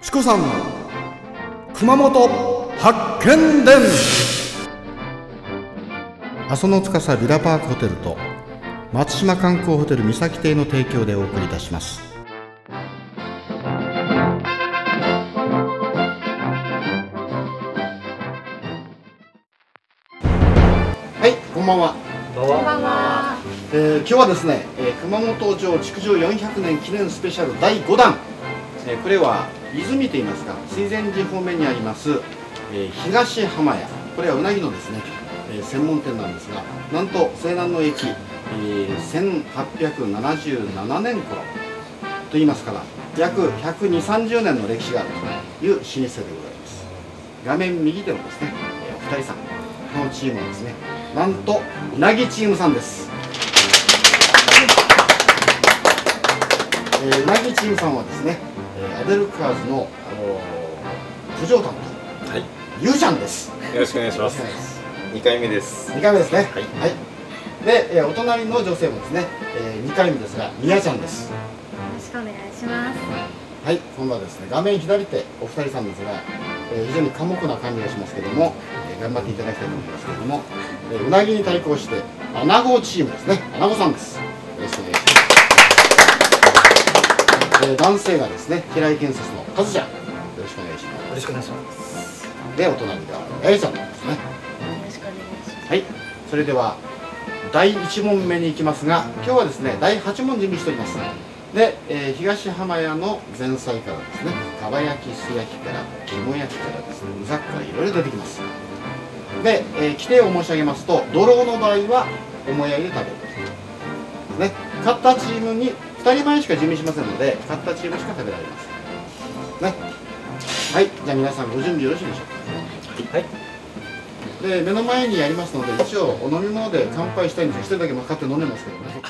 チコさんの熊本発見伝。阿蘇の司ビラパークホテルと松島観光ホテル三崎邸の提供でお送りいたします。はいこんばんは。こんばんは。えー今日はですね、えー熊本城築城400年記念スペシャル第5弾、えーこれは泉と言いますか水前寺方面にあります、え東浜屋。これはうなぎのですね、え専門店なんですがなんと西南の駅、えー1877年頃と言いますから約12030年の歴史があるという老舗でございます。画面右手のですね、えお二人さんこのチームはですねなんとうなぎチームさんです。え、うなぎチームさんはですね、えーアデルカーズのおー浮上担当はい。ゆうちゃんです。よろしくお願いします。二回目です。2回目ですね。はい。で、えーお隣の女性もですね、え2回目ですがみやちゃんです。よろしくお願いします。はい。今度はですね画面左手お二人さんですが、えー非常に寡黙な感じがしますけども、えー頑張っていただきたいと思いますけれども、えーうなぎに対抗してアナゴチームですね。アナゴさんです。よろしくお願いしますえー男性がですね平井建設のカズちゃんよろしくお願いします。よろしくお願いします。でお隣がやゆちゃんですね。よろしくお願いします。はい。それでは第1問目に行きますが今日はですね第8問準備しております。で、えー東浜屋の前菜からですねかば焼き素焼きから肝焼きからですねうざっからいろいろ出てきます。で、えー規定を申し上げますとドローの場合は思いやりで食べる。ね。勝ったチームに2人前しか準備しませんので勝ったチームしか食べられません。ね。はい。じゃあ皆さんご準備よろしいでしょうか。はい。で目の前にありますので一応お飲み物で乾杯したいんですが一人だけ勝って飲んでますけどね